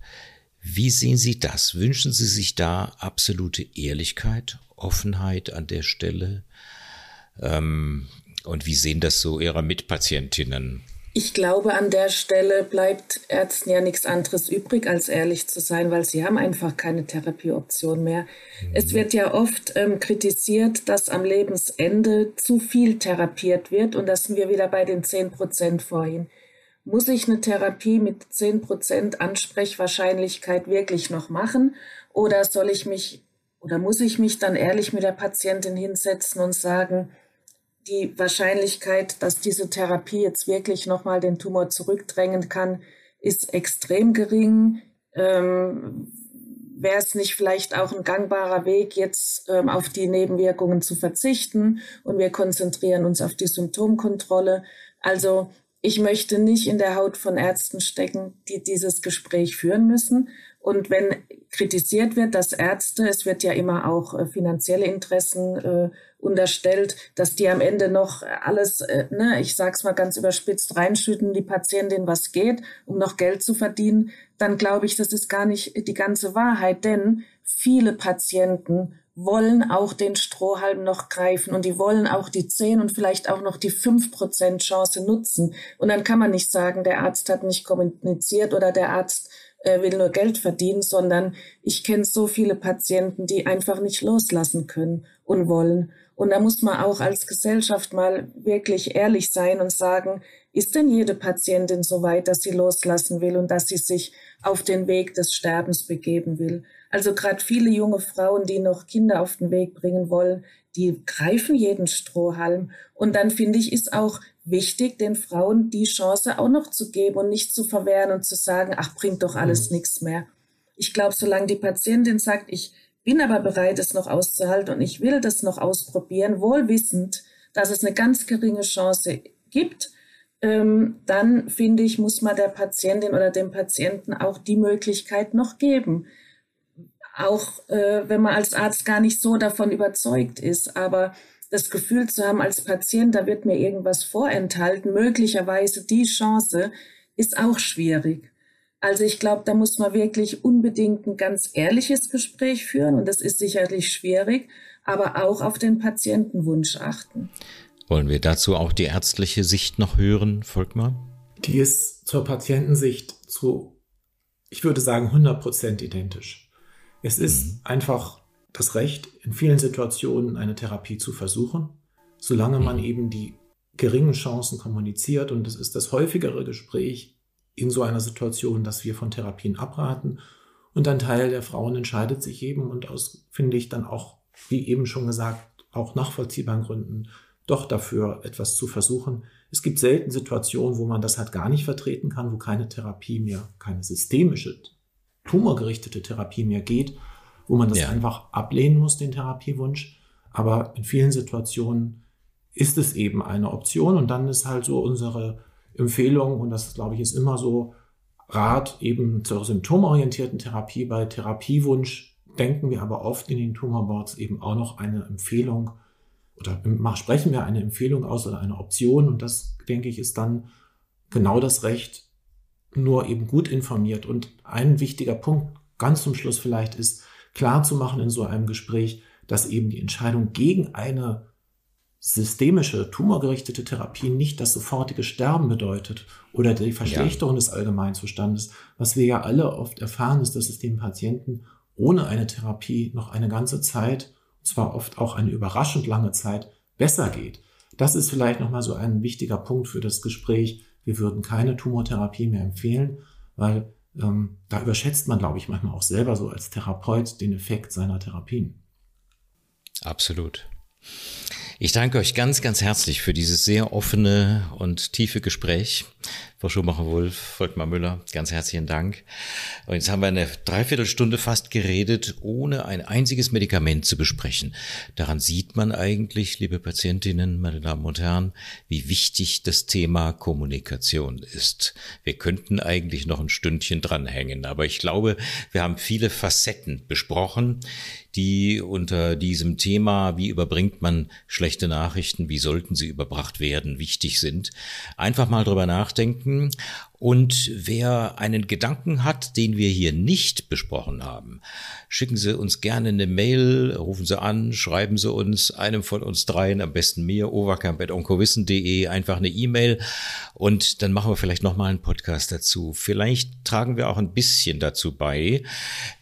Wie sehen Sie das? Wünschen Sie sich da absolute Ehrlichkeit, Offenheit an der Stelle? Ähm, und wie sehen das so Ihre Mitpatientinnen? Ich glaube, an der Stelle bleibt Ärzten ja nichts anderes übrig, als ehrlich zu sein, weil sie haben einfach keine Therapieoption mehr. Mhm. Es wird ja oft ähm, kritisiert, dass am Lebensende zu viel therapiert wird und da sind wir wieder bei den 10 Prozent vorhin. Muss ich eine Therapie mit 10% Ansprechwahrscheinlichkeit wirklich noch machen oder soll ich mich oder muss ich mich dann ehrlich mit der Patientin hinsetzen und sagen, die Wahrscheinlichkeit, dass diese Therapie jetzt wirklich nochmal den Tumor zurückdrängen kann, ist extrem gering. Ähm, Wäre es nicht vielleicht auch ein gangbarer Weg, jetzt ähm, auf die Nebenwirkungen zu verzichten und wir konzentrieren uns auf die Symptomkontrolle? Also ich möchte nicht in der Haut von Ärzten stecken, die dieses Gespräch führen müssen. Und wenn kritisiert wird, dass Ärzte, es wird ja immer auch äh, finanzielle Interessen äh, unterstellt, dass die am Ende noch alles, äh, ne, ich sag's mal ganz überspitzt, reinschütten, die Patientin was geht, um noch Geld zu verdienen, dann glaube ich, das ist gar nicht die ganze Wahrheit, denn viele Patienten wollen auch den Strohhalm noch greifen und die wollen auch die 10 und vielleicht auch noch die 5% Chance nutzen. Und dann kann man nicht sagen, der Arzt hat nicht kommuniziert oder der Arzt äh, will nur Geld verdienen, sondern ich kenne so viele Patienten, die einfach nicht loslassen können und wollen. Und da muss man auch als Gesellschaft mal wirklich ehrlich sein und sagen, ist denn jede Patientin so weit, dass sie loslassen will und dass sie sich auf den Weg des Sterbens begeben will? Also gerade viele junge Frauen, die noch Kinder auf den Weg bringen wollen, die greifen jeden Strohhalm. Und dann finde ich, ist auch wichtig, den Frauen die Chance auch noch zu geben und nicht zu verwehren und zu sagen, ach, bringt doch alles mhm. nichts mehr. Ich glaube, solange die Patientin sagt, ich bin aber bereit, es noch auszuhalten und ich will das noch ausprobieren, wohl wissend, dass es eine ganz geringe Chance gibt, ähm, dann finde ich, muss man der Patientin oder dem Patienten auch die Möglichkeit noch geben auch äh, wenn man als Arzt gar nicht so davon überzeugt ist. Aber das Gefühl zu haben als Patient, da wird mir irgendwas vorenthalten, möglicherweise die Chance, ist auch schwierig. Also ich glaube, da muss man wirklich unbedingt ein ganz ehrliches Gespräch führen und das ist sicherlich schwierig, aber auch auf den Patientenwunsch achten. Wollen wir dazu auch die ärztliche Sicht noch hören, Volkmar? Die ist zur Patientensicht zu, ich würde sagen, 100 Prozent identisch. Es ist mhm. einfach das Recht, in vielen Situationen eine Therapie zu versuchen, solange man mhm. eben die geringen Chancen kommuniziert. Und es ist das häufigere Gespräch in so einer Situation, dass wir von Therapien abraten. Und ein Teil der Frauen entscheidet sich eben und aus, finde ich, dann auch, wie eben schon gesagt, auch nachvollziehbaren Gründen doch dafür etwas zu versuchen. Es gibt selten Situationen, wo man das halt gar nicht vertreten kann, wo keine Therapie mehr, keine systemische tumorgerichtete Therapie mehr geht, wo man das ja. einfach ablehnen muss, den Therapiewunsch. Aber in vielen Situationen ist es eben eine Option und dann ist halt so unsere Empfehlung, und das glaube ich ist immer so, Rat eben zur symptomorientierten Therapie. Bei Therapiewunsch denken wir aber oft in den Tumorboards eben auch noch eine Empfehlung oder sprechen wir eine Empfehlung aus oder eine Option und das, denke ich, ist dann genau das Recht, nur eben gut informiert. Und ein wichtiger Punkt ganz zum Schluss vielleicht ist, klar zu machen in so einem Gespräch, dass eben die Entscheidung gegen eine systemische, tumorgerichtete Therapie nicht das sofortige Sterben bedeutet oder die Verschlechterung ja. des Allgemeinzustandes. Was wir ja alle oft erfahren, ist, dass es dem Patienten ohne eine Therapie noch eine ganze Zeit, und zwar oft auch eine überraschend lange Zeit, besser geht. Das ist vielleicht nochmal so ein wichtiger Punkt für das Gespräch, wir würden keine Tumortherapie mehr empfehlen, weil ähm, da überschätzt man, glaube ich, manchmal auch selber so als Therapeut den Effekt seiner Therapien. Absolut. Ich danke euch ganz, ganz herzlich für dieses sehr offene und tiefe Gespräch. Frau Schumacher-Wolf, Volkmar Müller, ganz herzlichen Dank. Und jetzt haben wir eine Dreiviertelstunde fast geredet, ohne ein einziges Medikament zu besprechen. Daran sieht man eigentlich, liebe Patientinnen, meine Damen und Herren, wie wichtig das Thema Kommunikation ist. Wir könnten eigentlich noch ein Stündchen dranhängen, aber ich glaube, wir haben viele Facetten besprochen, die unter diesem Thema, wie überbringt man schlechte Nachrichten, wie sollten sie überbracht werden, wichtig sind. Einfach mal drüber nachdenken Und wer einen Gedanken hat, den wir hier nicht besprochen haben, schicken Sie uns gerne eine Mail, rufen Sie an, schreiben Sie uns, einem von uns dreien, am besten mir, overcamp.onkowissen.de, einfach eine E-Mail und dann machen wir vielleicht nochmal einen Podcast dazu. Vielleicht tragen wir auch ein bisschen dazu bei,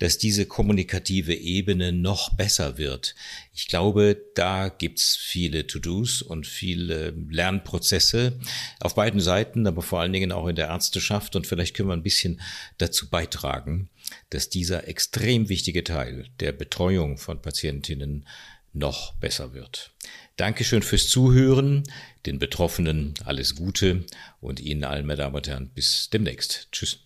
dass diese kommunikative Ebene noch besser wird. Ich glaube, da gibt's viele To-Dos und viele Lernprozesse auf beiden Seiten, aber vor allen Dingen auch in der Ärzteschaft. Und vielleicht können wir ein bisschen dazu beitragen, dass dieser extrem wichtige Teil der Betreuung von Patientinnen noch besser wird. Dankeschön fürs Zuhören, den Betroffenen alles Gute und Ihnen allen, meine Damen und Herren, bis demnächst. Tschüss.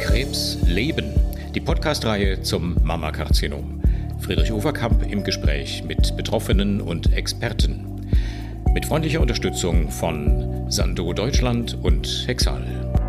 Krebs leben. Die Podcastreihe zum Mammakarzinom. Friedrich Overkamp im Gespräch mit Betroffenen und Experten. Mit freundlicher Unterstützung von Sando Deutschland und Hexal.